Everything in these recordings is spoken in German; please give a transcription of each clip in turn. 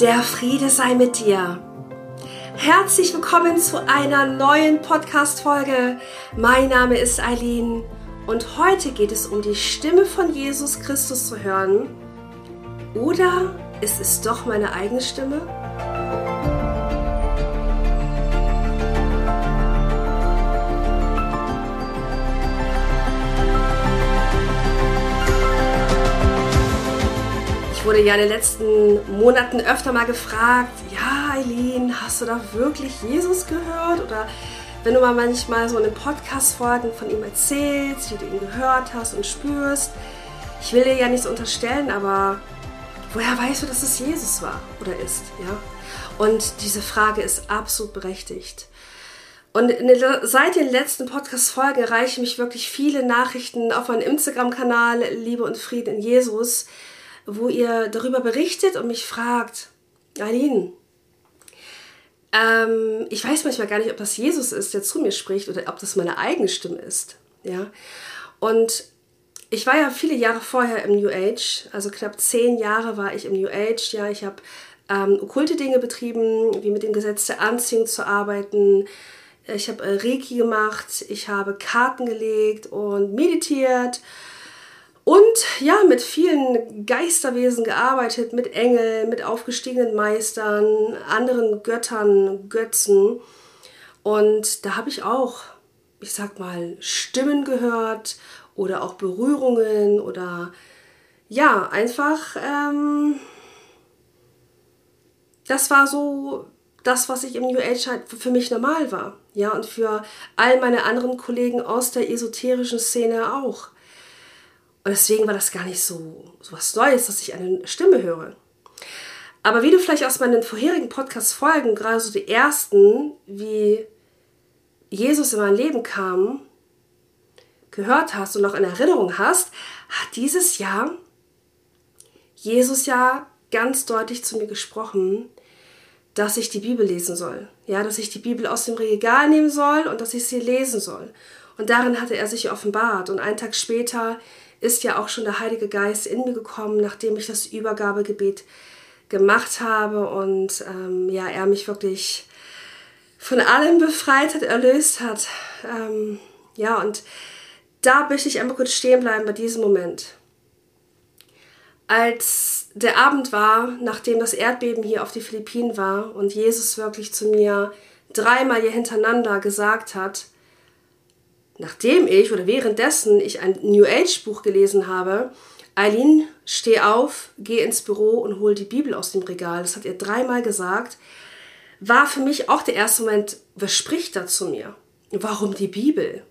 Der Friede sei mit dir. Herzlich willkommen zu einer neuen Podcast-Folge. Mein Name ist Eileen und heute geht es um die Stimme von Jesus Christus zu hören. Oder ist es doch meine eigene Stimme? Wurde ja in den letzten Monaten öfter mal gefragt, ja Eileen, hast du da wirklich Jesus gehört? Oder wenn du mal manchmal so in den Podcast-Folgen von ihm erzählst, wie du ihn gehört hast und spürst. Ich will dir ja nichts unterstellen, aber woher weißt du, dass es Jesus war oder ist? Ja? Und diese Frage ist absolut berechtigt. Und seit den letzten Podcast-Folgen erreichen mich wirklich viele Nachrichten auf meinem Instagram-Kanal Liebe und Frieden in Jesus, wo ihr darüber berichtet und mich fragt, Aline, ähm, ich weiß manchmal gar nicht, ob das Jesus ist, der zu mir spricht oder ob das meine eigene Stimme ist. Ja? Und ich war ja viele Jahre vorher im New Age, also knapp zehn Jahre war ich im New Age. Ja, ich habe ähm, okkulte Dinge betrieben, wie mit dem Gesetz der Anziehung zu arbeiten. Ich habe äh, Reiki gemacht, ich habe Karten gelegt und meditiert und ja, mit vielen Geisterwesen gearbeitet, mit Engeln, mit aufgestiegenen Meistern, anderen Göttern, Götzen. Und da habe ich auch, ich sag mal, Stimmen gehört oder auch Berührungen oder ja, einfach, ähm, das war so das, was ich im New Age halt für mich normal war. Ja, und für all meine anderen Kollegen aus der esoterischen Szene auch. Und deswegen war das gar nicht so, so was Neues, dass ich eine Stimme höre. Aber wie du vielleicht aus meinen vorherigen Podcast-Folgen, gerade so die ersten, wie Jesus in mein Leben kam, gehört hast und noch in Erinnerung hast, hat dieses Jahr Jesus ja ganz deutlich zu mir gesprochen, dass ich die Bibel lesen soll. Ja, dass ich die Bibel aus dem Regal nehmen soll und dass ich sie lesen soll. Und darin hatte er sich offenbart. Und einen Tag später ist ja auch schon der Heilige Geist in mir gekommen, nachdem ich das Übergabegebet gemacht habe und ähm, ja, er mich wirklich von allem befreit hat, erlöst hat. Ähm, ja, und da möchte ich einmal kurz stehen bleiben bei diesem Moment. Als der Abend war, nachdem das Erdbeben hier auf die Philippinen war und Jesus wirklich zu mir dreimal hier hintereinander gesagt hat, nachdem ich oder währenddessen ich ein New Age Buch gelesen habe, Eileen, steh auf, geh ins Büro und hol die Bibel aus dem Regal. Das hat er dreimal gesagt. War für mich auch der erste Moment, was spricht da zu mir? Warum die Bibel?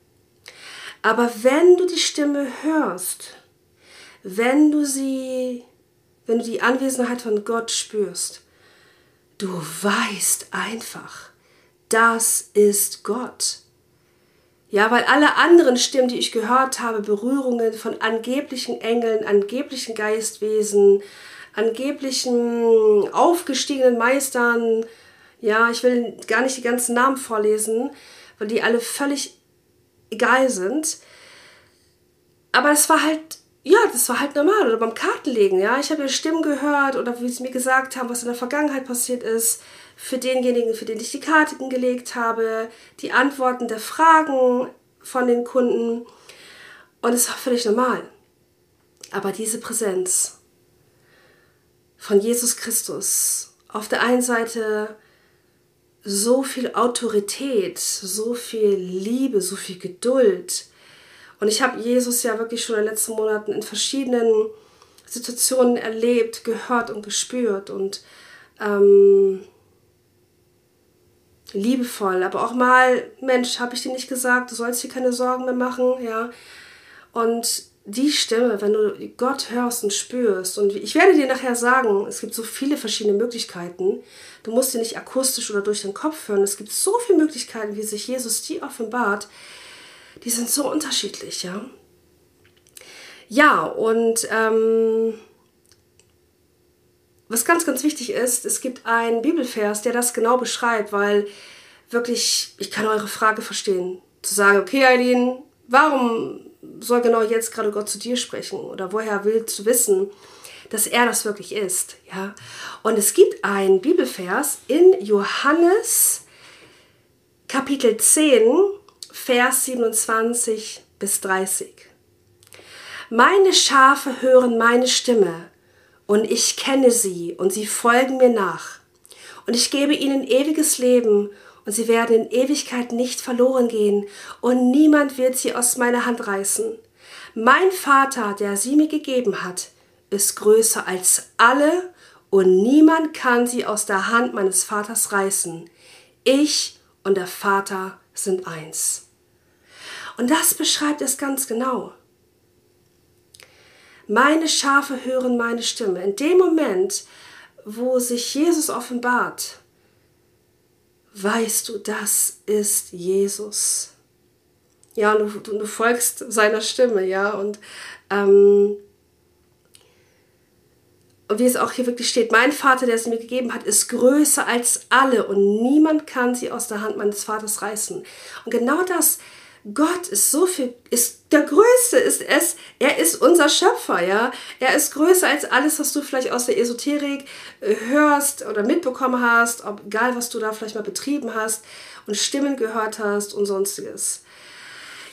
Aber wenn du die Stimme hörst, wenn du sie, wenn du die Anwesenheit von Gott spürst, du weißt einfach, das ist Gott. Ja, weil alle anderen Stimmen, die ich gehört habe, Berührungen von angeblichen Engeln, angeblichen Geistwesen, angeblichen aufgestiegenen Meistern, ja, ich will gar nicht die ganzen Namen vorlesen, weil die alle völlig egal sind. Aber es war halt, ja, das war halt normal. Oder beim Kartenlegen, ja. Ich habe ja Stimmen gehört oder wie sie mir gesagt haben, was in der Vergangenheit passiert ist für denjenigen, für den ich die Karten gelegt habe, die Antworten der Fragen von den Kunden. Und es war völlig normal. Aber diese Präsenz von Jesus Christus, auf der einen Seite so viel Autorität, so viel Liebe, so viel Geduld. Und ich habe Jesus ja wirklich schon in den letzten Monaten in verschiedenen Situationen erlebt, gehört und gespürt. Und ähm, liebevoll, aber auch mal, Mensch, habe ich dir nicht gesagt, du sollst dir keine Sorgen mehr machen, ja. Und die Stimme, wenn du Gott hörst und spürst, und ich werde dir nachher sagen, es gibt so viele verschiedene Möglichkeiten. Du musst dir nicht akustisch oder durch den Kopf hören. Es gibt so viele Möglichkeiten, wie sich Jesus die offenbart. Die sind so unterschiedlich, ja. Ja, und ähm, was ganz, ganz wichtig ist, es gibt einen Bibelvers, der das genau beschreibt, weil wirklich, ich kann eure Frage verstehen. Zu sagen, okay, Eileen, warum soll genau jetzt gerade Gott zu dir sprechen? Oder woher willst du wissen, dass er das wirklich ist. Ja? Und es gibt einen Bibelvers in Johannes Kapitel 10, Vers 27 bis 30. Meine Schafe hören meine Stimme und ich kenne sie und sie folgen mir nach. Und ich gebe ihnen ewiges Leben und sie werden in Ewigkeit nicht verloren gehen und niemand wird sie aus meiner Hand reißen. Mein Vater, der sie mir gegeben hat, ist größer als alle und niemand kann sie aus der Hand meines Vaters reißen. Ich und der Vater sind eins. Und das beschreibt es ganz genau. Meine Schafe hören meine Stimme. In dem Moment, wo sich Jesus offenbart, weißt du, das ist Jesus. Ja, du, du folgst seiner Stimme, ja, und, ähm, und wie es auch hier wirklich steht, mein Vater, der es mir gegeben hat, ist größer als alle und niemand kann sie aus der Hand meines Vaters reißen. Und genau das Gott ist so viel, ist der Größte, ist es, er ist unser Schöpfer, ja. Er ist größer als alles, was du vielleicht aus der Esoterik äh, hörst oder mitbekommen hast, ob, egal was du da vielleicht mal betrieben hast und Stimmen gehört hast und sonstiges.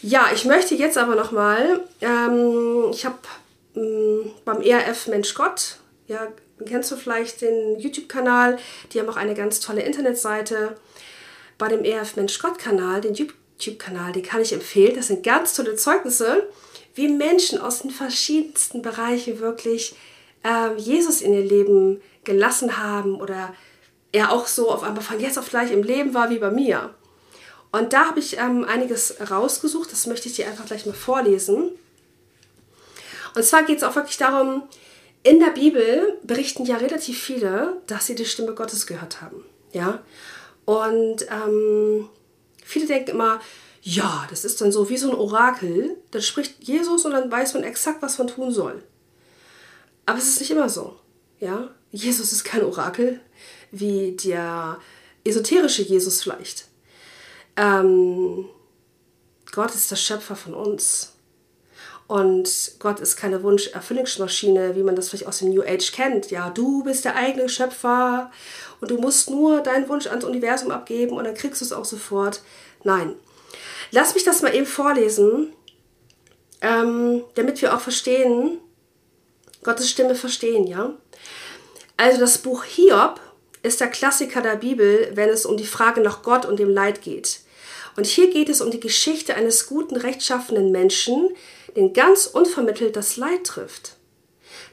Ja, ich möchte jetzt aber nochmal, ähm, ich habe ähm, beim ERF Mensch Gott, ja, kennst du vielleicht den YouTube-Kanal, die haben auch eine ganz tolle Internetseite. Bei dem ERF Mensch Gott-Kanal, den YouTube YouTube-Kanal, den kann ich empfehlen. Das sind ganz tolle Zeugnisse, wie Menschen aus den verschiedensten Bereichen wirklich äh, Jesus in ihr Leben gelassen haben oder er auch so auf einmal von jetzt auf gleich im Leben war wie bei mir. Und da habe ich ähm, einiges rausgesucht, das möchte ich dir einfach gleich mal vorlesen. Und zwar geht es auch wirklich darum, in der Bibel berichten ja relativ viele, dass sie die Stimme Gottes gehört haben. Ja? Und ähm, Viele denken immer, ja, das ist dann so wie so ein Orakel. Dann spricht Jesus und dann weiß man exakt, was man tun soll. Aber es ist nicht immer so. Ja? Jesus ist kein Orakel, wie der esoterische Jesus vielleicht. Ähm, Gott ist der Schöpfer von uns. Und Gott ist keine Wunscherfüllungsmaschine, wie man das vielleicht aus dem New Age kennt. Ja, du bist der eigene Schöpfer und du musst nur deinen Wunsch ans Universum abgeben und dann kriegst du es auch sofort. Nein. Lass mich das mal eben vorlesen, ähm, damit wir auch verstehen, Gottes Stimme verstehen, ja? Also das Buch Hiob ist der Klassiker der Bibel, wenn es um die Frage nach Gott und dem Leid geht. Und hier geht es um die Geschichte eines guten, rechtschaffenen Menschen, den ganz unvermittelt das Leid trifft.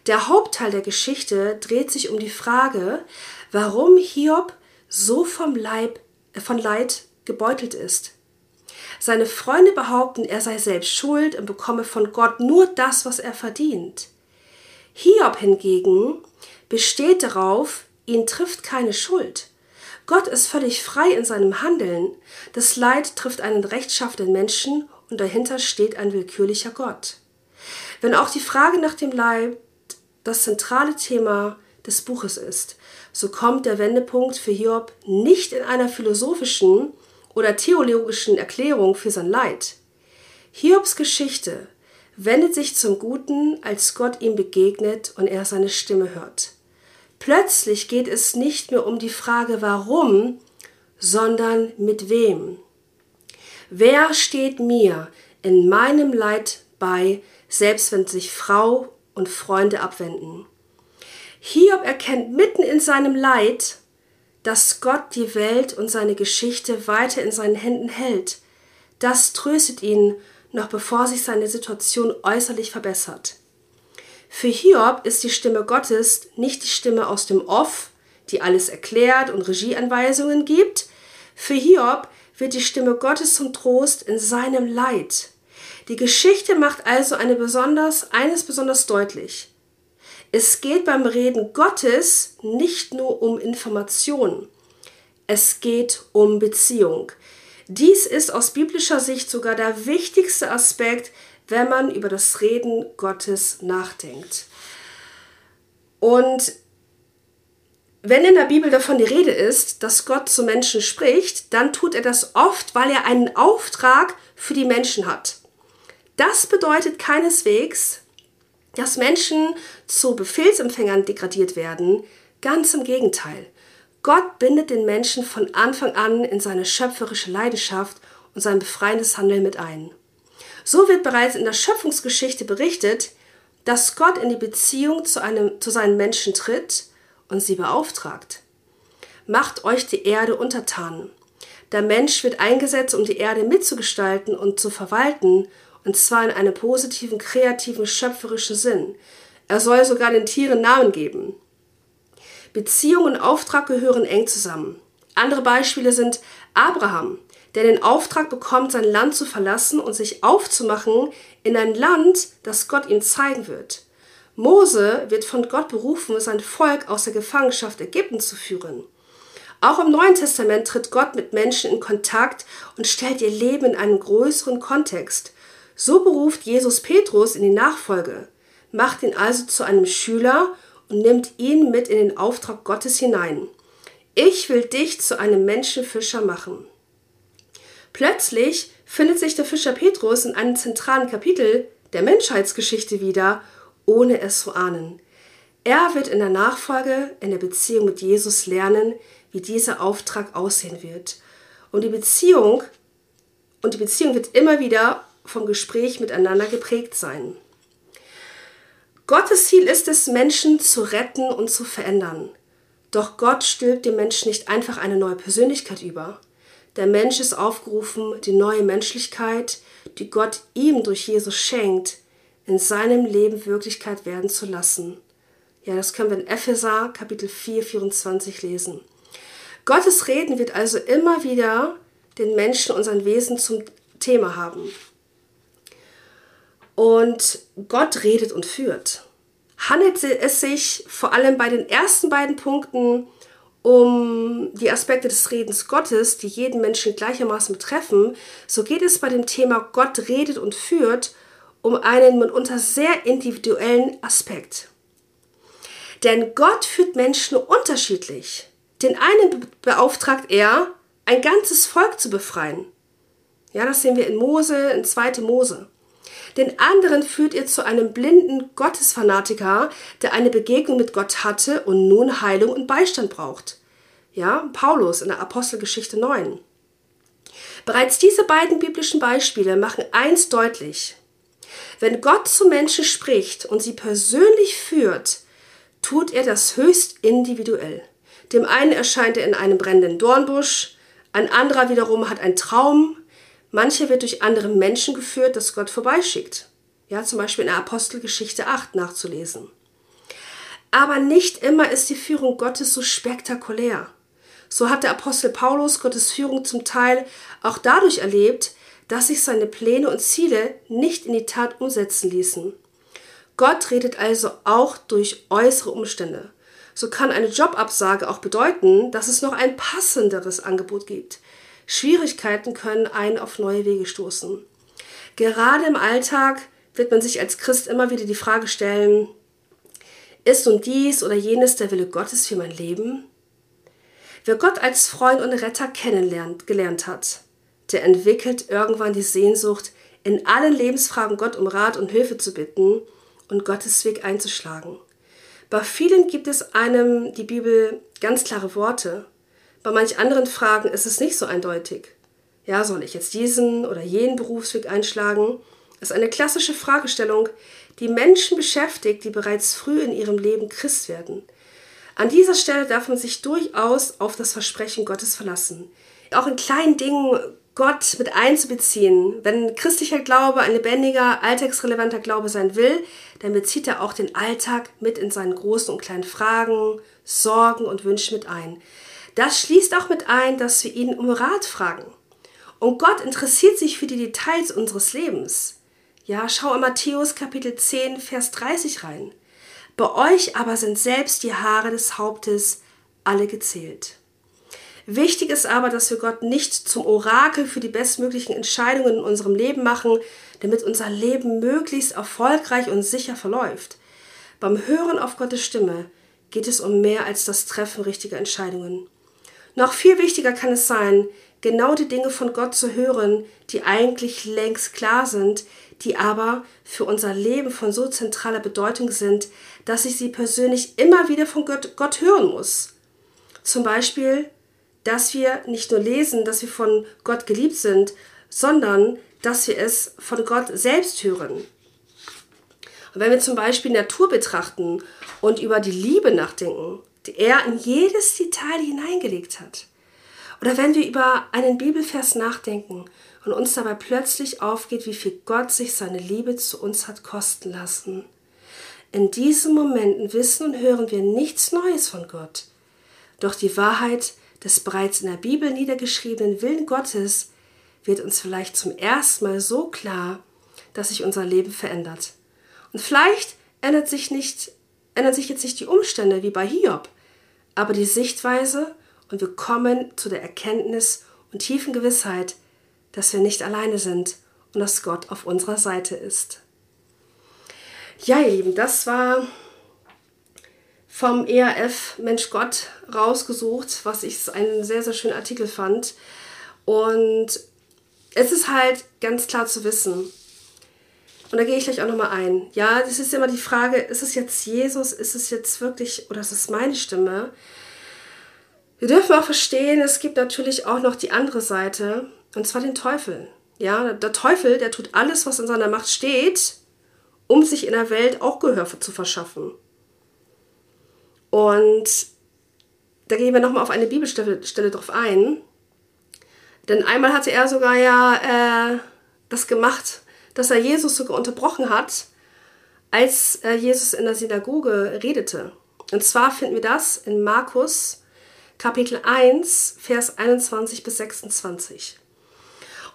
Der Hauptteil der Geschichte dreht sich um die Frage, warum Hiob so vom Leib, äh, von Leid gebeutelt ist. Seine Freunde behaupten, er sei selbst schuld und bekomme von Gott nur das, was er verdient. Hiob hingegen besteht darauf, ihn trifft keine Schuld. Gott ist völlig frei in seinem Handeln. Das Leid trifft einen rechtschaffenen Menschen und dahinter steht ein willkürlicher Gott. Wenn auch die Frage nach dem Leid das zentrale Thema des Buches ist, so kommt der Wendepunkt für Hiob nicht in einer philosophischen oder theologischen Erklärung für sein Leid. Hiobs Geschichte wendet sich zum Guten, als Gott ihm begegnet und er seine Stimme hört. Plötzlich geht es nicht mehr um die Frage warum, sondern mit wem. Wer steht mir in meinem Leid bei, selbst wenn sich Frau und Freunde abwenden? Hiob erkennt mitten in seinem Leid, dass Gott die Welt und seine Geschichte weiter in seinen Händen hält. Das tröstet ihn, noch bevor sich seine Situation äußerlich verbessert. Für Hiob ist die Stimme Gottes nicht die Stimme aus dem Off, die alles erklärt und Regieanweisungen gibt. Für Hiob wird die Stimme Gottes zum Trost in seinem Leid. Die Geschichte macht also eine besonders, eines besonders deutlich. Es geht beim Reden Gottes nicht nur um Information, es geht um Beziehung. Dies ist aus biblischer Sicht sogar der wichtigste Aspekt, wenn man über das Reden Gottes nachdenkt. Und wenn in der Bibel davon die Rede ist, dass Gott zu Menschen spricht, dann tut er das oft, weil er einen Auftrag für die Menschen hat. Das bedeutet keineswegs, dass Menschen zu Befehlsempfängern degradiert werden. Ganz im Gegenteil. Gott bindet den Menschen von Anfang an in seine schöpferische Leidenschaft und sein befreiendes Handeln mit ein. So wird bereits in der Schöpfungsgeschichte berichtet, dass Gott in die Beziehung zu, einem, zu seinen Menschen tritt und sie beauftragt. Macht euch die Erde untertan. Der Mensch wird eingesetzt, um die Erde mitzugestalten und zu verwalten, und zwar in einem positiven, kreativen, schöpferischen Sinn. Er soll sogar den Tieren Namen geben. Beziehung und Auftrag gehören eng zusammen. Andere Beispiele sind Abraham, der den Auftrag bekommt, sein Land zu verlassen und sich aufzumachen in ein Land, das Gott ihm zeigen wird. Mose wird von Gott berufen, sein Volk aus der Gefangenschaft Ägypten zu führen. Auch im Neuen Testament tritt Gott mit Menschen in Kontakt und stellt ihr Leben in einen größeren Kontext. So beruft Jesus Petrus in die Nachfolge, macht ihn also zu einem Schüler und nimmt ihn mit in den Auftrag Gottes hinein. Ich will dich zu einem Menschenfischer machen. Plötzlich findet sich der Fischer Petrus in einem zentralen Kapitel der Menschheitsgeschichte wieder, ohne es zu ahnen. Er wird in der Nachfolge, in der Beziehung mit Jesus lernen, wie dieser Auftrag aussehen wird. Und die Beziehung und die Beziehung wird immer wieder vom Gespräch miteinander geprägt sein. Gottes Ziel ist es, Menschen zu retten und zu verändern. Doch Gott stülpt dem Menschen nicht einfach eine neue Persönlichkeit über. Der Mensch ist aufgerufen, die neue Menschlichkeit, die Gott ihm durch Jesus schenkt, in seinem Leben Wirklichkeit werden zu lassen. Ja, das können wir in Epheser Kapitel 4, 24 lesen. Gottes Reden wird also immer wieder den Menschen und sein Wesen zum Thema haben. Und Gott redet und führt. Handelt es sich vor allem bei den ersten beiden Punkten um die Aspekte des Redens Gottes, die jeden Menschen gleichermaßen betreffen, so geht es bei dem Thema Gott redet und führt um einen mitunter sehr individuellen Aspekt. Denn Gott führt Menschen unterschiedlich. Den einen beauftragt er, ein ganzes Volk zu befreien. Ja, das sehen wir in Mose, in 2. Mose. Den anderen führt er zu einem blinden Gottesfanatiker, der eine Begegnung mit Gott hatte und nun Heilung und Beistand braucht. Ja, Paulus in der Apostelgeschichte 9. Bereits diese beiden biblischen Beispiele machen eins deutlich. Wenn Gott zu Menschen spricht und sie persönlich führt, tut er das höchst individuell. Dem einen erscheint er in einem brennenden Dornbusch, ein anderer wiederum hat einen Traum, mancher wird durch andere Menschen geführt, das Gott vorbeischickt. Ja, zum Beispiel in der Apostelgeschichte 8 nachzulesen. Aber nicht immer ist die Führung Gottes so spektakulär. So hat der Apostel Paulus Gottes Führung zum Teil auch dadurch erlebt, dass sich seine Pläne und Ziele nicht in die Tat umsetzen ließen. Gott redet also auch durch äußere Umstände. So kann eine Jobabsage auch bedeuten, dass es noch ein passenderes Angebot gibt. Schwierigkeiten können einen auf neue Wege stoßen. Gerade im Alltag wird man sich als Christ immer wieder die Frage stellen, ist nun dies oder jenes der Wille Gottes für mein Leben? Wer Gott als Freund und Retter kennenlernt, gelernt hat, der entwickelt irgendwann die Sehnsucht, in allen Lebensfragen Gott um Rat und Hilfe zu bitten und Gottes Weg einzuschlagen. Bei vielen gibt es einem die Bibel ganz klare Worte. Bei manch anderen Fragen ist es nicht so eindeutig. Ja, soll ich jetzt diesen oder jenen Berufsweg einschlagen? Das ist eine klassische Fragestellung, die Menschen beschäftigt, die bereits früh in ihrem Leben Christ werden. An dieser Stelle darf man sich durchaus auf das Versprechen Gottes verlassen. Auch in kleinen Dingen Gott mit einzubeziehen. Wenn christlicher Glaube ein lebendiger, alltagsrelevanter Glaube sein will, dann bezieht er auch den Alltag mit in seinen großen und kleinen Fragen, Sorgen und Wünschen mit ein. Das schließt auch mit ein, dass wir ihn um Rat fragen. Und Gott interessiert sich für die Details unseres Lebens. Ja, schau in Matthäus Kapitel 10, Vers 30 rein. Bei euch aber sind selbst die Haare des Hauptes alle gezählt. Wichtig ist aber, dass wir Gott nicht zum Orakel für die bestmöglichen Entscheidungen in unserem Leben machen, damit unser Leben möglichst erfolgreich und sicher verläuft. Beim Hören auf Gottes Stimme geht es um mehr als das Treffen richtiger Entscheidungen. Noch viel wichtiger kann es sein, genau die Dinge von Gott zu hören, die eigentlich längst klar sind, die aber für unser Leben von so zentraler Bedeutung sind, dass ich sie persönlich immer wieder von Gott, Gott hören muss. Zum Beispiel, dass wir nicht nur lesen, dass wir von Gott geliebt sind, sondern dass wir es von Gott selbst hören. Und wenn wir zum Beispiel Natur betrachten und über die Liebe nachdenken, die er in jedes Detail hineingelegt hat, oder wenn wir über einen Bibelvers nachdenken und uns dabei plötzlich aufgeht, wie viel Gott sich seine Liebe zu uns hat kosten lassen. In diesen Momenten wissen und hören wir nichts Neues von Gott. Doch die Wahrheit des bereits in der Bibel niedergeschriebenen Willen Gottes wird uns vielleicht zum ersten Mal so klar, dass sich unser Leben verändert. Und vielleicht ändert sich, nicht, ändern sich jetzt nicht die Umstände wie bei Hiob, aber die Sichtweise und wir kommen zu der Erkenntnis und tiefen Gewissheit, dass wir nicht alleine sind und dass Gott auf unserer Seite ist. Ja, ihr Lieben, das war vom ERF Mensch Gott rausgesucht, was ich einen sehr, sehr schönen Artikel fand. Und es ist halt ganz klar zu wissen, und da gehe ich gleich auch nochmal ein. Ja, das ist immer die Frage, ist es jetzt Jesus, ist es jetzt wirklich, oder ist es meine Stimme? Wir dürfen auch verstehen, es gibt natürlich auch noch die andere Seite, und zwar den Teufel. Ja, der Teufel, der tut alles, was in seiner Macht steht, um sich in der Welt auch Gehör zu verschaffen. Und da gehen wir nochmal auf eine Bibelstelle Stelle drauf ein. Denn einmal hatte er sogar ja äh, das gemacht, dass er Jesus sogar unterbrochen hat, als äh, Jesus in der Synagoge redete. Und zwar finden wir das in Markus Kapitel 1, Vers 21 bis 26.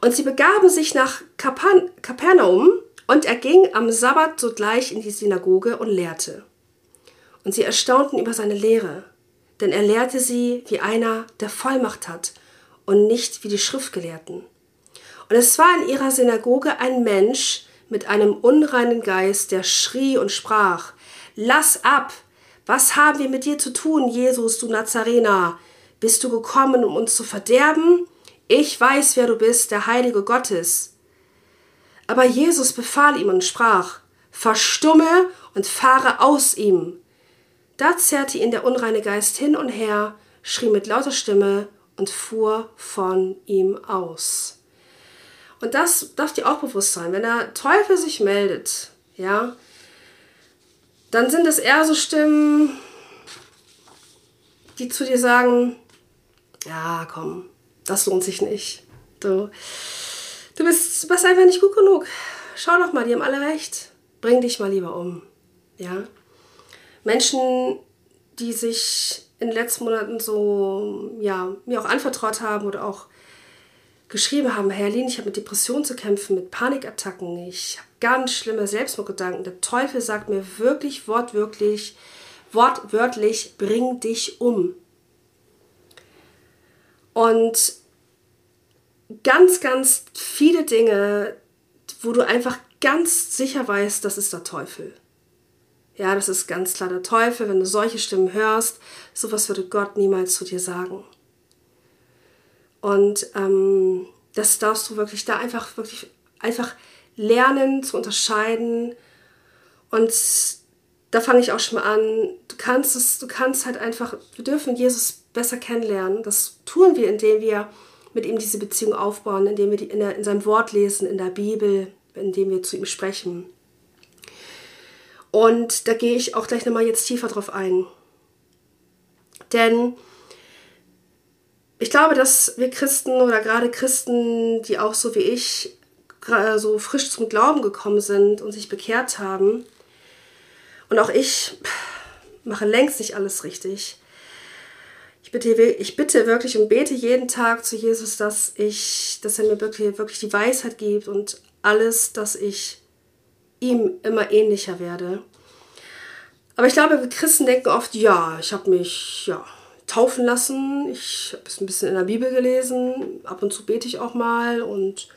Und sie begaben sich nach Kapan Kapernaum, und er ging am Sabbat sogleich in die Synagoge und lehrte. Und sie erstaunten über seine Lehre, denn er lehrte sie wie einer, der Vollmacht hat, und nicht wie die Schriftgelehrten. Und es war in ihrer Synagoge ein Mensch mit einem unreinen Geist, der schrie und sprach, Lass ab, was haben wir mit dir zu tun, Jesus, du Nazarener? Bist du gekommen, um uns zu verderben? Ich weiß, wer du bist, der Heilige Gottes. Aber Jesus befahl ihm und sprach, Verstumme und fahre aus ihm. Da zerrte ihn der unreine Geist hin und her, schrie mit lauter Stimme und fuhr von ihm aus. Und das darf dir auch bewusst sein, wenn der Teufel sich meldet, ja, dann sind es eher so Stimmen, die zu dir sagen, ja, komm, das lohnt sich nicht. Du, du bist, bist einfach nicht gut genug. Schau doch mal, die haben alle recht. Bring dich mal lieber um. Ja? Menschen, die sich in den letzten Monaten so, ja, mir auch anvertraut haben oder auch geschrieben haben, Herr Lien, ich habe mit Depressionen zu kämpfen, mit Panikattacken, ich habe ganz schlimme Selbstmordgedanken. Der Teufel sagt mir wirklich wortwörtlich, wortwörtlich, bring dich um. Und ganz, ganz viele Dinge, wo du einfach ganz sicher weißt, das ist der Teufel. Ja, das ist ganz klar der Teufel. Wenn du solche Stimmen hörst, sowas würde Gott niemals zu dir sagen. Und ähm, das darfst du wirklich da einfach, wirklich einfach lernen zu unterscheiden. Und da fange ich auch schon mal an. Du kannst es, du kannst halt einfach, wir dürfen Jesus besser kennenlernen. Das tun wir, indem wir mit ihm diese Beziehung aufbauen, indem wir die in, der, in seinem Wort lesen, in der Bibel, indem wir zu ihm sprechen. Und da gehe ich auch gleich nochmal jetzt tiefer drauf ein. Denn ich glaube, dass wir Christen oder gerade Christen, die auch so wie ich so frisch zum Glauben gekommen sind und sich bekehrt haben, und auch ich mache längst nicht alles richtig. Ich bitte, ich bitte wirklich und bete jeden Tag zu Jesus, dass ich, dass er mir wirklich, wirklich die Weisheit gibt und alles, dass ich ihm immer ähnlicher werde. Aber ich glaube, wir Christen denken oft, ja, ich habe mich ja, taufen lassen, ich habe es ein bisschen in der Bibel gelesen, ab und zu bete ich auch mal und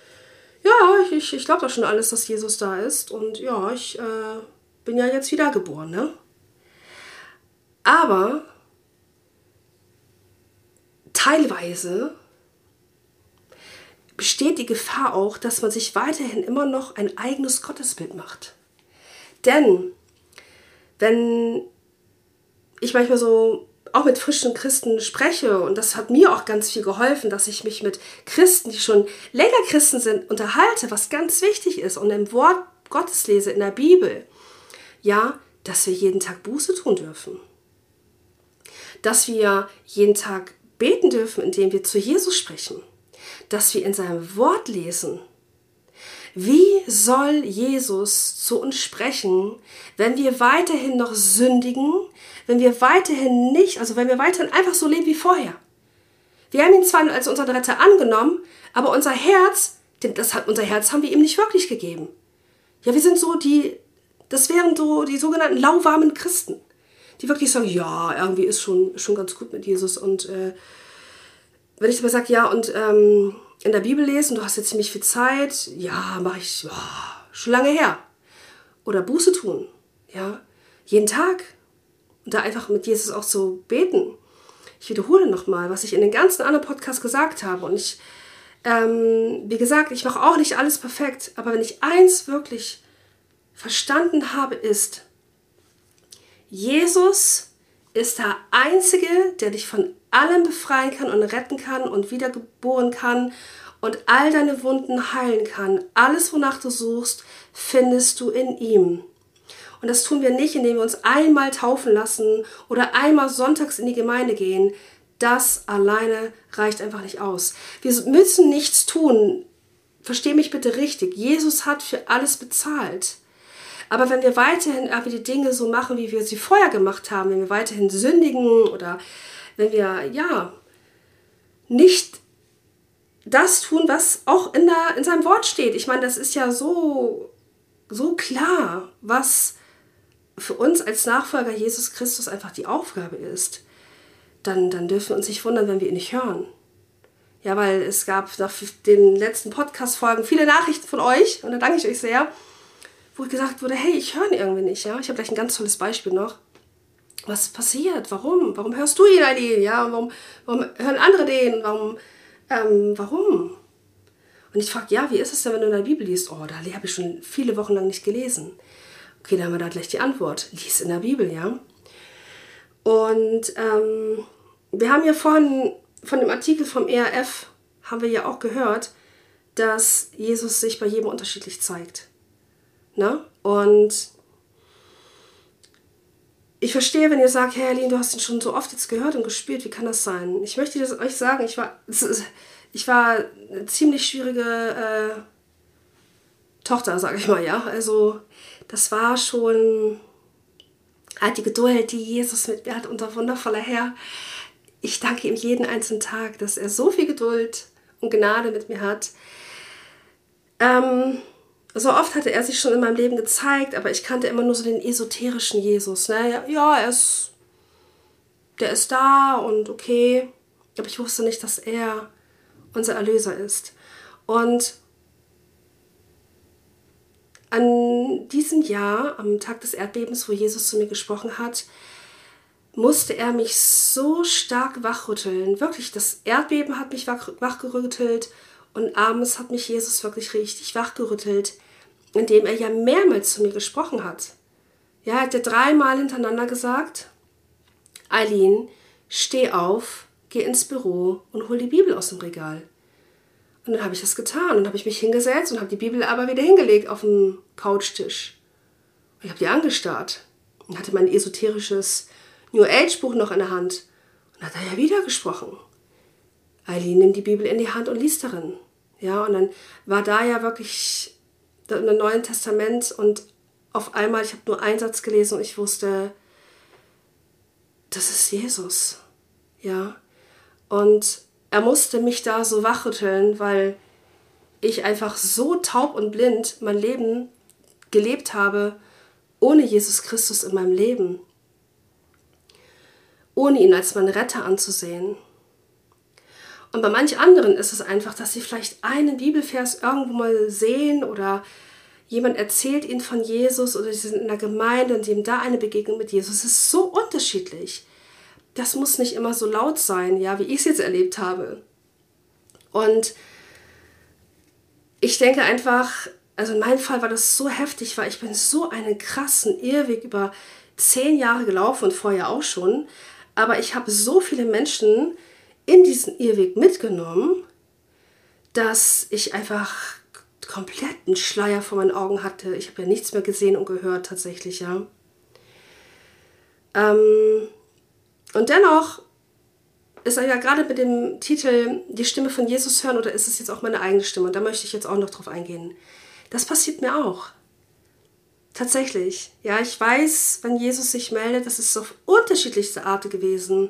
ja, ich, ich glaube doch schon alles, dass Jesus da ist und ja, ich äh, bin ja jetzt wiedergeboren, ne? Aber teilweise besteht die Gefahr auch, dass man sich weiterhin immer noch ein eigenes Gottesbild macht. Denn wenn ich manchmal so auch mit frischen Christen spreche und das hat mir auch ganz viel geholfen, dass ich mich mit Christen, die schon länger Christen sind, unterhalte, was ganz wichtig ist und im Wort Gottes lese, in der Bibel, ja, dass wir jeden Tag Buße tun dürfen. Dass wir jeden Tag beten dürfen, indem wir zu Jesus sprechen. Dass wir in seinem Wort lesen. Wie soll Jesus zu uns sprechen, wenn wir weiterhin noch sündigen, wenn wir weiterhin nicht, also wenn wir weiterhin einfach so leben wie vorher? Wir haben ihn zwar als unseren Retter angenommen, aber unser Herz, das hat, unser Herz haben wir ihm nicht wirklich gegeben. Ja, wir sind so die, das wären so die sogenannten lauwarmen Christen, die wirklich sagen, ja, irgendwie ist schon, schon ganz gut mit Jesus. Und äh, wenn ich aber sage, ja, und ähm, in der Bibel lesen, du hast jetzt ziemlich viel Zeit, ja, mache ich oh, schon lange her. Oder Buße tun, ja, jeden Tag. Und da einfach mit Jesus auch so beten. Ich wiederhole nochmal, was ich in den ganzen anderen Podcasts gesagt habe. Und ich ähm, wie gesagt, ich mache auch nicht alles perfekt, aber wenn ich eins wirklich verstanden habe, ist, Jesus ist der Einzige, der dich von allem befreien kann und retten kann und wiedergeboren kann und all deine Wunden heilen kann. Alles, wonach du suchst, findest du in ihm. Und das tun wir nicht, indem wir uns einmal taufen lassen oder einmal sonntags in die Gemeinde gehen das alleine reicht einfach nicht aus. Wir müssen nichts tun. Versteh mich bitte richtig. Jesus hat für alles bezahlt. Aber wenn wir weiterhin die Dinge so machen, wie wir sie vorher gemacht haben, wenn wir weiterhin sündigen oder wenn wir, ja, nicht das tun, was auch in, der, in seinem Wort steht. Ich meine, das ist ja so, so klar, was für uns als Nachfolger Jesus Christus einfach die Aufgabe ist dann, dann dürfen wir uns nicht wundern, wenn wir ihn nicht hören. Ja, weil es gab nach den letzten Podcast-Folgen viele Nachrichten von euch und da danke ich euch sehr, wo gesagt wurde, hey, ich höre ihn irgendwie nicht. Ja, ich habe gleich ein ganz tolles Beispiel noch. Was passiert? Warum? Warum hörst du ihn den? Ja, warum, warum hören andere den? Warum? Ähm, warum? Und ich frage, ja, wie ist es denn, wenn du in der Bibel liest? Oh, da habe ich schon viele Wochen lang nicht gelesen. Okay, dann haben wir da gleich die Antwort. Lies in der Bibel, ja. Und ähm, wir haben ja vorhin von dem Artikel vom ERF, haben wir ja auch gehört, dass Jesus sich bei jedem unterschiedlich zeigt. Ne? Und ich verstehe, wenn ihr sagt, Herr Erlin, du hast ihn schon so oft jetzt gehört und gespielt, wie kann das sein? Ich möchte das euch sagen, ich war, ich war eine ziemlich schwierige äh, Tochter, sage ich mal, ja. Also das war schon halt die Geduld, die Jesus mit mir hat, unser wundervoller Herr. Ich danke ihm jeden einzelnen Tag, dass er so viel Geduld und Gnade mit mir hat. Ähm, so oft hatte er sich schon in meinem Leben gezeigt, aber ich kannte immer nur so den esoterischen Jesus. Ne? Ja, er ist, der ist da und okay, aber ich wusste nicht, dass er unser Erlöser ist. Und an diesem Jahr, am Tag des Erdbebens, wo Jesus zu mir gesprochen hat, musste er mich so stark wachrütteln. Wirklich, das Erdbeben hat mich wachgerüttelt und abends hat mich Jesus wirklich richtig wachgerüttelt, indem er ja mehrmals zu mir gesprochen hat. Ja, er hat ja dreimal hintereinander gesagt, Eileen, steh auf, geh ins Büro und hol die Bibel aus dem Regal. Und dann habe ich das getan und habe ich mich hingesetzt und habe die Bibel aber wieder hingelegt auf dem Couchtisch. Und ich habe die angestarrt und hatte mein esoterisches New Age Buch noch in der Hand. Und hat er ja wieder gesprochen. Eileen, nimm die Bibel in die Hand und lies darin. Ja, und dann war da ja wirklich im Neuen Testament und auf einmal, ich habe nur einen Satz gelesen und ich wusste, das ist Jesus. Ja. Und er musste mich da so wachrütteln, weil ich einfach so taub und blind mein Leben gelebt habe, ohne Jesus Christus in meinem Leben. Ohne ihn als meinen Retter anzusehen. Und bei manch anderen ist es einfach, dass sie vielleicht einen Bibelvers irgendwo mal sehen oder jemand erzählt ihnen von Jesus oder sie sind in der Gemeinde und sie haben da eine Begegnung mit Jesus. Es ist so unterschiedlich. das muss nicht immer so laut sein, ja, wie ich es jetzt erlebt habe. Und ich denke einfach, also in meinem Fall war das so heftig, weil ich bin so einen krassen Irrweg über zehn Jahre gelaufen und vorher auch schon. Aber ich habe so viele Menschen in diesen Irrweg mitgenommen, dass ich einfach kompletten Schleier vor meinen Augen hatte. Ich habe ja nichts mehr gesehen und gehört tatsächlich, ja. Ähm, und dennoch ist er ja gerade mit dem Titel Die Stimme von Jesus hören oder ist es jetzt auch meine eigene Stimme? Und da möchte ich jetzt auch noch drauf eingehen. Das passiert mir auch. Tatsächlich. Ja, ich weiß, wenn Jesus sich meldet, das ist auf unterschiedlichste Art gewesen.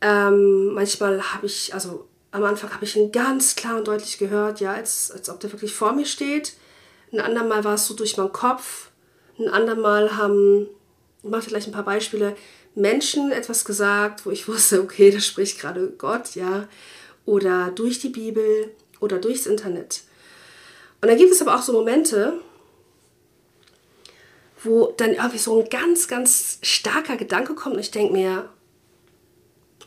Ähm, manchmal habe ich, also am Anfang habe ich ihn ganz klar und deutlich gehört, ja, als, als ob der wirklich vor mir steht. Ein andermal war es so durch meinen Kopf. Ein andermal haben, ich mache vielleicht ein paar Beispiele, Menschen etwas gesagt, wo ich wusste, okay, da spricht gerade Gott, ja. Oder durch die Bibel oder durchs Internet. Und dann gibt es aber auch so Momente, wo dann irgendwie so ein ganz, ganz starker Gedanke kommt und ich denke mir,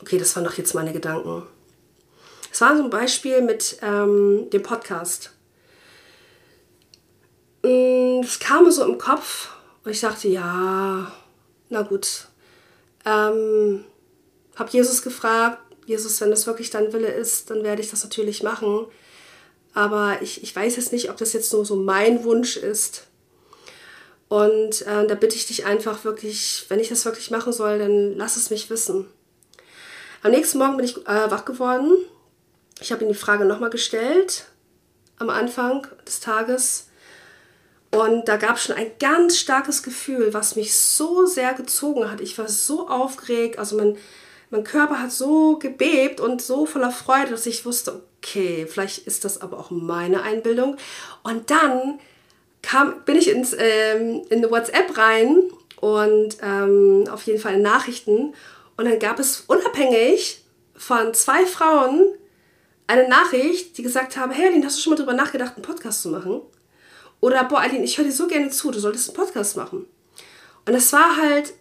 okay, das waren doch jetzt meine Gedanken. Es war so ein Beispiel mit ähm, dem Podcast. Mm, das kam mir so im Kopf und ich dachte, ja, na gut. Ähm, habe Jesus gefragt, Jesus, wenn das wirklich dein Wille ist, dann werde ich das natürlich machen. Aber ich, ich weiß jetzt nicht, ob das jetzt nur so mein Wunsch ist. Und äh, da bitte ich dich einfach wirklich, wenn ich das wirklich machen soll, dann lass es mich wissen. Am nächsten Morgen bin ich äh, wach geworden. Ich habe ihm die Frage nochmal gestellt am Anfang des Tages. Und da gab es schon ein ganz starkes Gefühl, was mich so sehr gezogen hat. Ich war so aufgeregt, also mein, mein Körper hat so gebebt und so voller Freude, dass ich wusste, okay, vielleicht ist das aber auch meine Einbildung. Und dann kam, bin ich ins, ähm, in WhatsApp rein und ähm, auf jeden Fall in Nachrichten. Und dann gab es unabhängig von zwei Frauen eine Nachricht, die gesagt haben, hey Aline, hast du schon mal darüber nachgedacht, einen Podcast zu machen? Oder, boah Aline, ich höre dir so gerne zu, du solltest einen Podcast machen. Und das war halt,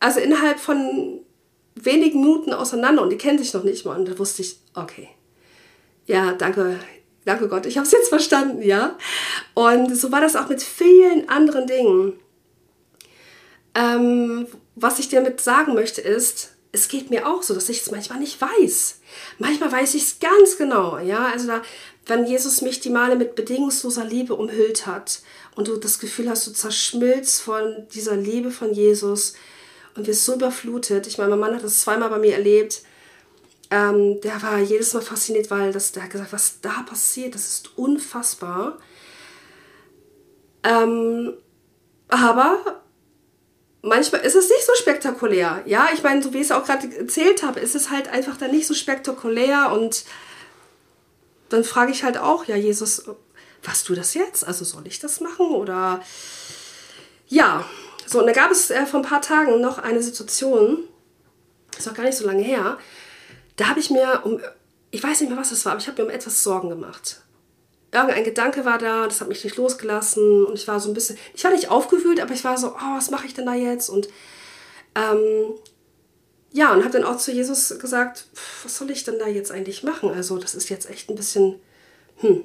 also innerhalb von wenigen Minuten auseinander und die kennen sich noch nicht mal. Und da wusste ich, okay, ja, danke, danke Gott, ich habe es jetzt verstanden, ja. Und so war das auch mit vielen anderen Dingen. Ähm, was ich dir damit sagen möchte ist, es geht mir auch so, dass ich es manchmal nicht weiß. Manchmal weiß ich es ganz genau, ja. Also da, wenn Jesus mich die Male mit bedingungsloser Liebe umhüllt hat und du das Gefühl hast, du zerschmilzt von dieser Liebe von Jesus und wirst so überflutet. Ich meine, mein Mann hat das zweimal bei mir erlebt ähm, der war jedes Mal fasziniert, weil das, der hat gesagt, was da passiert, das ist unfassbar. Ähm, aber manchmal ist es nicht so spektakulär. Ja, ich meine, so wie ich es auch gerade erzählt habe, ist es halt einfach dann nicht so spektakulär und dann frage ich halt auch, ja, Jesus, was du das jetzt? Also soll ich das machen oder ja. So, und da gab es äh, vor ein paar Tagen noch eine Situation, ist auch gar nicht so lange her, da habe ich mir um, ich weiß nicht mehr, was das war, aber ich habe mir um etwas Sorgen gemacht. Irgendein Gedanke war da, das hat mich nicht losgelassen und ich war so ein bisschen, ich war nicht aufgewühlt, aber ich war so, oh, was mache ich denn da jetzt? Und ähm, ja, und habe dann auch zu Jesus gesagt, was soll ich denn da jetzt eigentlich machen? Also das ist jetzt echt ein bisschen, hm.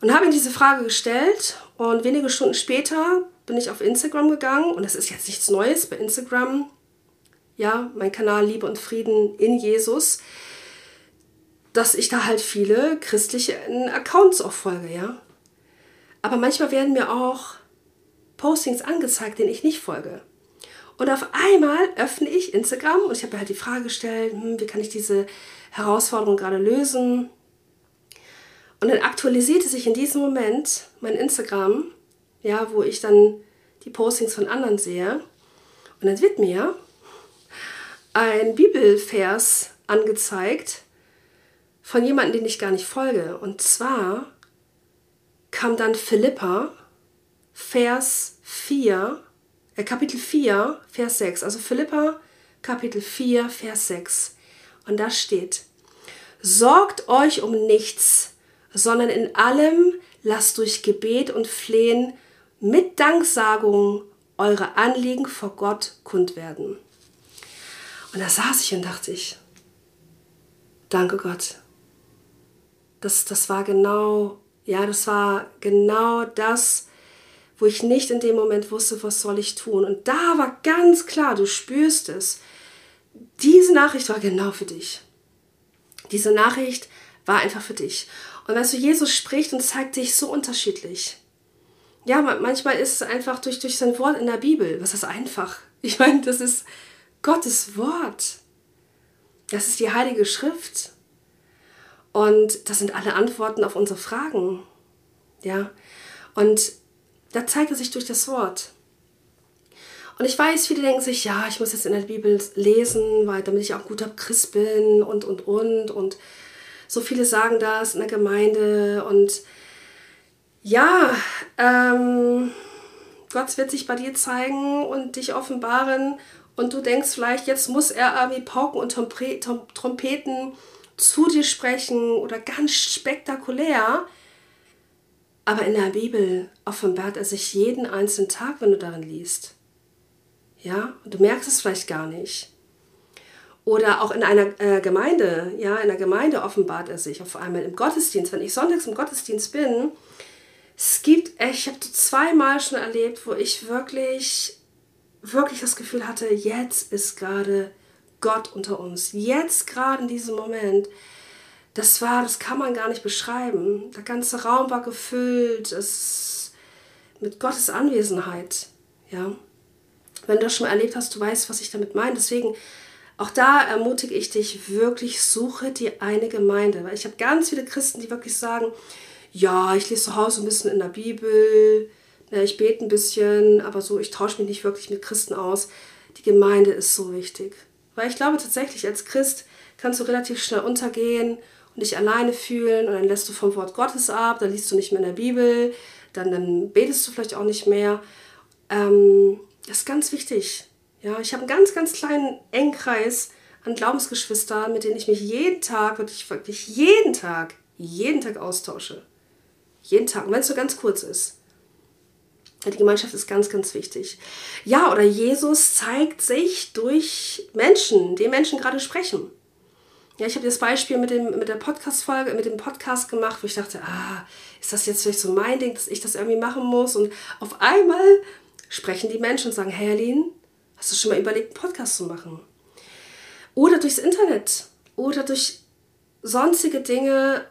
Und habe ihm diese Frage gestellt und wenige Stunden später bin ich auf Instagram gegangen und das ist jetzt nichts Neues. Bei Instagram ja, mein Kanal Liebe und Frieden in Jesus, dass ich da halt viele christliche Accounts auch folge, ja. Aber manchmal werden mir auch Postings angezeigt, denen ich nicht folge. Und auf einmal öffne ich Instagram und ich habe mir halt die Frage gestellt, hm, wie kann ich diese Herausforderung gerade lösen? Und dann aktualisierte sich in diesem Moment mein Instagram, ja, wo ich dann die Postings von anderen sehe. Und dann wird mir ein Bibelvers angezeigt von jemandem, den ich gar nicht folge. Und zwar kam dann Philippa, Vers 4, äh, Kapitel 4, Vers 6. Also Philippa, Kapitel 4, Vers 6. Und da steht, Sorgt euch um nichts, sondern in allem lasst durch Gebet und Flehen mit Danksagung eure Anliegen vor Gott kund werden. Und da saß ich und dachte ich, danke Gott. Das, das war genau, ja, das war genau das, wo ich nicht in dem Moment wusste, was soll ich tun. Und da war ganz klar, du spürst es. Diese Nachricht war genau für dich. Diese Nachricht war einfach für dich. Und weißt du, Jesus spricht und zeigt sich so unterschiedlich. Ja, manchmal ist es einfach durch, durch sein Wort in der Bibel. Was ist einfach? Ich meine, das ist Gottes Wort. Das ist die Heilige Schrift. Und das sind alle Antworten auf unsere Fragen. Ja. Und da zeigt er sich durch das Wort. Und ich weiß, viele denken sich, ja, ich muss jetzt in der Bibel lesen, weil damit ich auch guter Christ bin und, und, und. Und so viele sagen das in der Gemeinde. Und ja, ähm, Gott wird sich bei dir zeigen und dich offenbaren. Und du denkst vielleicht, jetzt muss er irgendwie Pauken und Trompeten zu dir sprechen oder ganz spektakulär. Aber in der Bibel offenbart er sich jeden einzelnen Tag, wenn du darin liest. Ja, und du merkst es vielleicht gar nicht. Oder auch in einer äh, Gemeinde, ja, in der Gemeinde offenbart er sich auf einmal im Gottesdienst. Wenn ich sonntags im Gottesdienst bin, es gibt, ich habe zweimal schon erlebt, wo ich wirklich, wirklich das Gefühl hatte, jetzt ist gerade Gott unter uns. Jetzt gerade in diesem Moment. Das war, das kann man gar nicht beschreiben. Der ganze Raum war gefüllt es, mit Gottes Anwesenheit. Ja. Wenn du das schon mal erlebt hast, du weißt, was ich damit meine. Deswegen, auch da ermutige ich dich wirklich, suche dir eine Gemeinde. Weil ich habe ganz viele Christen, die wirklich sagen, ja, ich lese zu Hause ein bisschen in der Bibel, ja, ich bete ein bisschen, aber so, ich tausche mich nicht wirklich mit Christen aus. Die Gemeinde ist so wichtig. Weil ich glaube tatsächlich, als Christ kannst du relativ schnell untergehen und dich alleine fühlen und dann lässt du vom Wort Gottes ab, dann liest du nicht mehr in der Bibel, dann, dann betest du vielleicht auch nicht mehr. Ähm, das ist ganz wichtig. Ja, ich habe einen ganz, ganz kleinen Engkreis an Glaubensgeschwistern, mit denen ich mich jeden Tag, wirklich, wirklich jeden Tag, jeden Tag austausche. Jeden Tag, wenn es nur ganz kurz ist. Die Gemeinschaft ist ganz, ganz wichtig. Ja, oder Jesus zeigt sich durch Menschen, die Menschen gerade sprechen. Ja, ich habe das Beispiel mit, dem, mit der Podcast-Folge, mit dem Podcast gemacht, wo ich dachte, ah, ist das jetzt vielleicht so mein Ding, dass ich das irgendwie machen muss? Und auf einmal sprechen die Menschen und sagen, hey Aline, hast du schon mal überlegt, einen Podcast zu machen? Oder durchs Internet oder durch sonstige Dinge,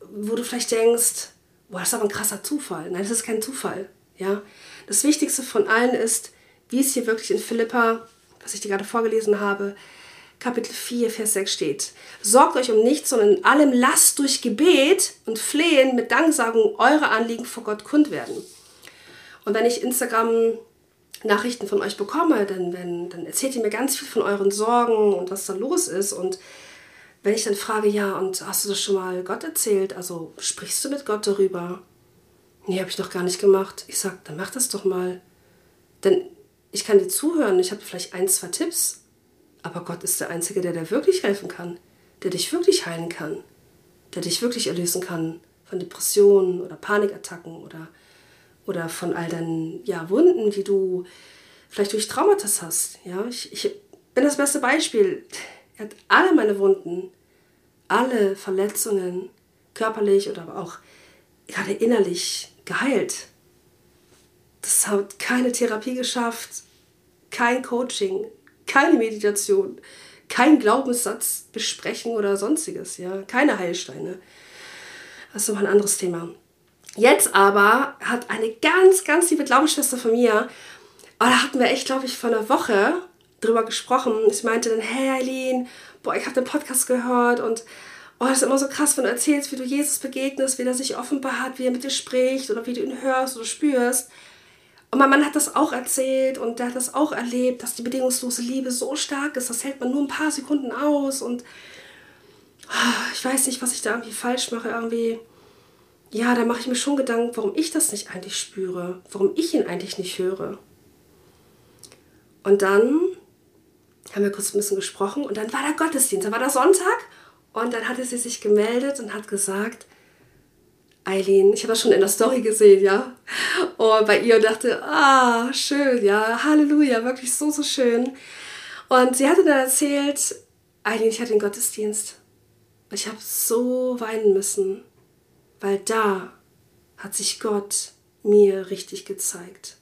wo du vielleicht denkst, boah, das ist aber ein krasser Zufall. Nein, das ist kein Zufall. Ja? Das Wichtigste von allen ist, wie es hier wirklich in Philippa, was ich dir gerade vorgelesen habe, Kapitel 4, Vers 6 steht. Sorgt euch um nichts, sondern in allem lasst durch Gebet und Flehen mit Danksagung eure Anliegen vor Gott kund werden. Und wenn ich Instagram Nachrichten von euch bekomme, dann, wenn, dann erzählt ihr mir ganz viel von euren Sorgen und was da los ist. Und wenn ich dann frage, ja, und hast du das schon mal Gott erzählt? Also sprichst du mit Gott darüber? Nee, habe ich noch gar nicht gemacht. Ich sage, dann mach das doch mal. Denn ich kann dir zuhören, ich habe vielleicht ein, zwei Tipps, aber Gott ist der Einzige, der dir wirklich helfen kann, der dich wirklich heilen kann, der dich wirklich erlösen kann von Depressionen oder Panikattacken oder, oder von all deinen ja, Wunden, die du vielleicht durch Traumata hast. Ja, ich, ich bin das beste Beispiel. Hat alle meine Wunden, alle Verletzungen, körperlich oder aber auch gerade innerlich geheilt. Das hat keine Therapie geschafft, kein Coaching, keine Meditation, kein Glaubenssatz besprechen oder sonstiges, ja, keine Heilsteine. Das ist noch ein anderes Thema. Jetzt aber hat eine ganz, ganz liebe Glaubensschwester von mir, oh, da hatten wir echt, glaube ich, vor einer Woche drüber gesprochen. Ich meinte dann, hey Eileen, boah, ich habe den Podcast gehört und oh, das ist immer so krass, wenn du erzählst, wie du Jesus begegnest, wie er sich offenbart, wie er mit dir spricht oder wie du ihn hörst oder spürst. Und mein Mann hat das auch erzählt und der hat das auch erlebt, dass die bedingungslose Liebe so stark ist, das hält man nur ein paar Sekunden aus und oh, ich weiß nicht, was ich da irgendwie falsch mache, irgendwie. Ja, da mache ich mir schon Gedanken, warum ich das nicht eigentlich spüre, warum ich ihn eigentlich nicht höre. Und dann haben wir kurz ein bisschen gesprochen und dann war der Gottesdienst, dann war der Sonntag und dann hatte sie sich gemeldet und hat gesagt, Eileen, ich habe das schon in der Story gesehen, ja. Und bei ihr dachte, ah, schön, ja, Halleluja, wirklich so, so schön. Und sie hatte dann erzählt, Eileen, ich hatte den Gottesdienst. Ich habe so weinen müssen, weil da hat sich Gott mir richtig gezeigt.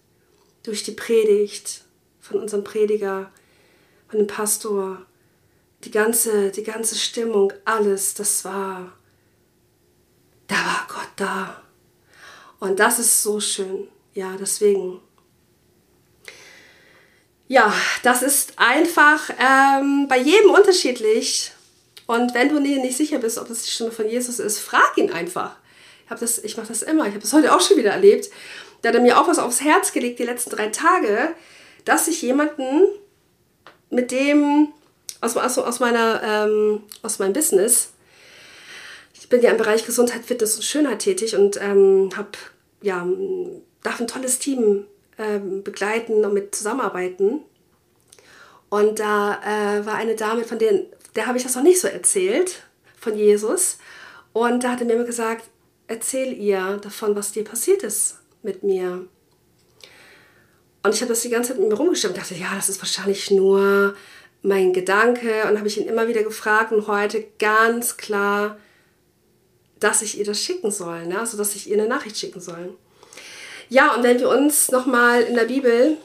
Durch die Predigt von unserem Prediger, von dem Pastor, die ganze, die ganze Stimmung, alles, das war, da war Gott da. Und das ist so schön. Ja, deswegen. Ja, das ist einfach ähm, bei jedem unterschiedlich. Und wenn du nicht sicher bist, ob das die Stimme von Jesus ist, frag ihn einfach. Ich, ich mache das immer. Ich habe das heute auch schon wieder erlebt. Da hat er mir auch was aufs Herz gelegt, die letzten drei Tage, dass ich jemanden, mit dem aus, aus, aus, meiner, ähm, aus meinem Business. Ich bin ja im Bereich Gesundheit, Fitness und Schönheit tätig und ähm, habe ja, darf ein tolles Team ähm, begleiten und mit zusammenarbeiten. Und da äh, war eine Dame, von der, der habe ich das noch nicht so erzählt, von Jesus. Und da hat er mir immer gesagt, erzähl ihr davon, was dir passiert ist mit mir. Und ich habe das die ganze Zeit mit mir rumgestimmt und dachte, ja, das ist wahrscheinlich nur mein Gedanke und habe ich ihn immer wieder gefragt und heute ganz klar, dass ich ihr das schicken soll, ne? also dass ich ihr eine Nachricht schicken soll. Ja, und wenn wir uns nochmal in der Bibel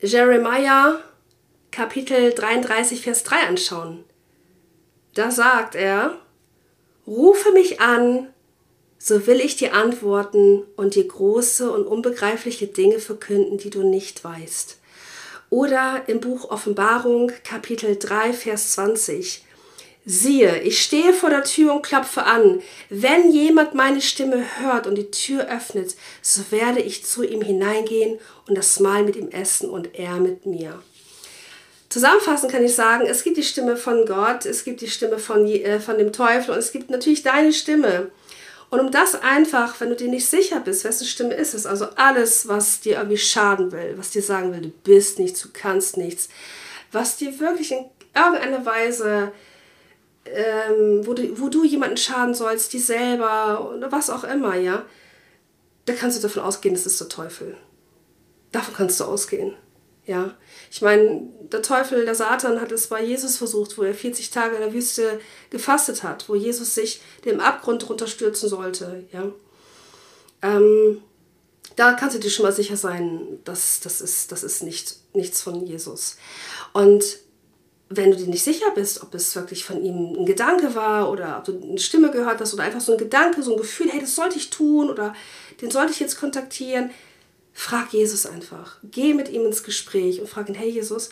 Jeremiah Kapitel 33, Vers 3 anschauen, da sagt er, rufe mich an, so will ich dir antworten und dir große und unbegreifliche Dinge verkünden, die du nicht weißt. Oder im Buch Offenbarung Kapitel 3, Vers 20. Siehe, ich stehe vor der Tür und klopfe an. Wenn jemand meine Stimme hört und die Tür öffnet, so werde ich zu ihm hineingehen und das Mahl mit ihm essen und er mit mir. Zusammenfassend kann ich sagen, es gibt die Stimme von Gott, es gibt die Stimme von, äh, von dem Teufel und es gibt natürlich deine Stimme. Und um das einfach, wenn du dir nicht sicher bist, wessen Stimme ist es, also alles, was dir irgendwie schaden will, was dir sagen will, du bist nichts, du kannst nichts, was dir wirklich in irgendeiner Weise, ähm, wo, du, wo du jemanden schaden sollst, dir selber oder was auch immer, ja, da kannst du davon ausgehen, das ist der Teufel. Davon kannst du ausgehen. Ja, ich meine, der Teufel, der Satan hat es bei Jesus versucht, wo er 40 Tage in der Wüste gefastet hat, wo Jesus sich dem Abgrund runterstürzen sollte. Ja, ähm, da kannst du dir schon mal sicher sein, dass das ist, das ist nicht, nichts von Jesus. Und wenn du dir nicht sicher bist, ob es wirklich von ihm ein Gedanke war oder ob du eine Stimme gehört hast oder einfach so ein Gedanke, so ein Gefühl, hey, das sollte ich tun oder den sollte ich jetzt kontaktieren, frag Jesus einfach. Geh mit ihm ins Gespräch und frag ihn, hey Jesus,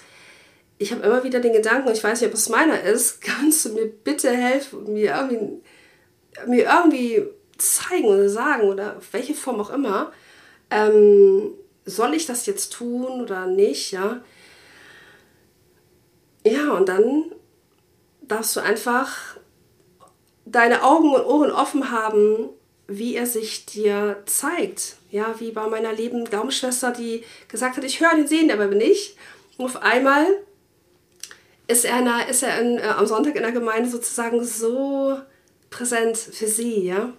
ich habe immer wieder den Gedanken, ich weiß nicht, ob es meiner ist, kannst du mir bitte helfen, mir irgendwie, mir irgendwie zeigen oder sagen oder auf welche Form auch immer, ähm, soll ich das jetzt tun oder nicht, ja? Ja, und dann darfst du einfach deine Augen und Ohren offen haben wie er sich dir zeigt. Ja, wie bei meiner lieben Glaubensschwester, die gesagt hat, ich höre den sehen aber nicht. Und auf einmal ist er, der, ist er in, äh, am Sonntag in der Gemeinde sozusagen so präsent für sie, ja.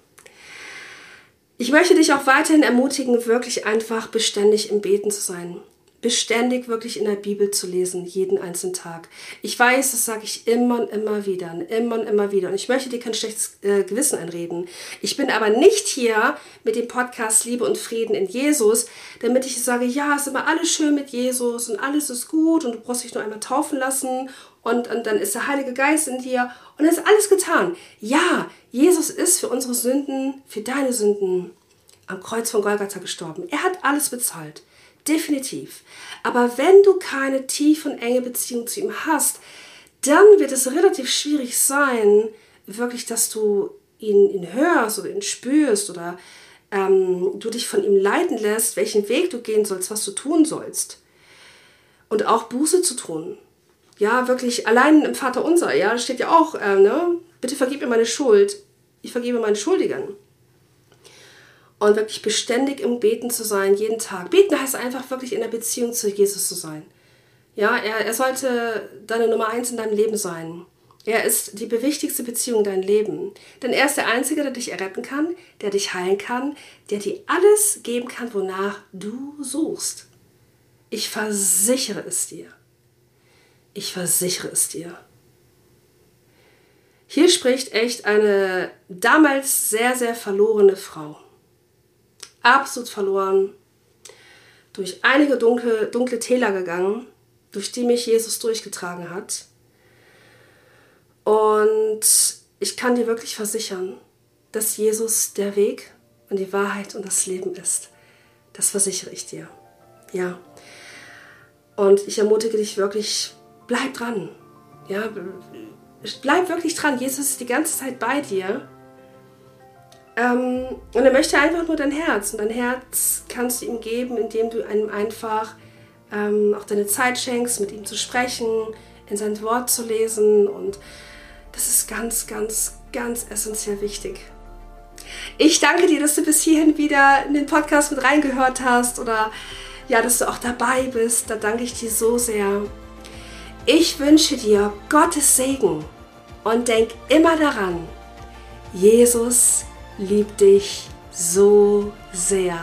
Ich möchte dich auch weiterhin ermutigen, wirklich einfach beständig im Beten zu sein beständig wirklich in der Bibel zu lesen, jeden einzelnen Tag. Ich weiß, das sage ich immer und immer wieder, immer und immer wieder. Und ich möchte dir kein schlechtes äh, Gewissen einreden. Ich bin aber nicht hier mit dem Podcast Liebe und Frieden in Jesus, damit ich sage, ja, ist immer alles schön mit Jesus und alles ist gut und du brauchst dich nur einmal taufen lassen und, und dann ist der Heilige Geist in dir und dann ist alles getan. Ja, Jesus ist für unsere Sünden, für deine Sünden am Kreuz von Golgatha gestorben. Er hat alles bezahlt. Definitiv. Aber wenn du keine tiefe und enge Beziehung zu ihm hast, dann wird es relativ schwierig sein, wirklich, dass du ihn, ihn hörst oder ihn spürst oder ähm, du dich von ihm leiten lässt, welchen Weg du gehen sollst, was du tun sollst. Und auch Buße zu tun. Ja, wirklich, allein im Vater unser, ja, steht ja auch, äh, ne? Bitte vergib mir meine Schuld. Ich vergebe meinen Schuldigern und wirklich beständig im Beten zu sein, jeden Tag. Beten heißt einfach wirklich in der Beziehung zu Jesus zu sein. Ja, er, er sollte deine Nummer eins in deinem Leben sein. Er ist die wichtigste Beziehung in deinem Leben. Denn er ist der Einzige, der dich erretten kann, der dich heilen kann, der dir alles geben kann, wonach du suchst. Ich versichere es dir. Ich versichere es dir. Hier spricht echt eine damals sehr, sehr verlorene Frau. Absolut verloren, durch einige dunkle, dunkle Täler gegangen, durch die mich Jesus durchgetragen hat. Und ich kann dir wirklich versichern, dass Jesus der Weg und die Wahrheit und das Leben ist. Das versichere ich dir. Ja. Und ich ermutige dich wirklich, bleib dran. Ja, bleib wirklich dran. Jesus ist die ganze Zeit bei dir. Ähm, und er möchte einfach nur dein Herz. Und dein Herz kannst du ihm geben, indem du einem einfach ähm, auch deine Zeit schenkst, mit ihm zu sprechen, in sein Wort zu lesen. Und das ist ganz, ganz, ganz essentiell wichtig. Ich danke dir, dass du bis hierhin wieder in den Podcast mit reingehört hast oder ja, dass du auch dabei bist. Da danke ich dir so sehr. Ich wünsche dir Gottes Segen und denk immer daran, Jesus liebt dich so sehr.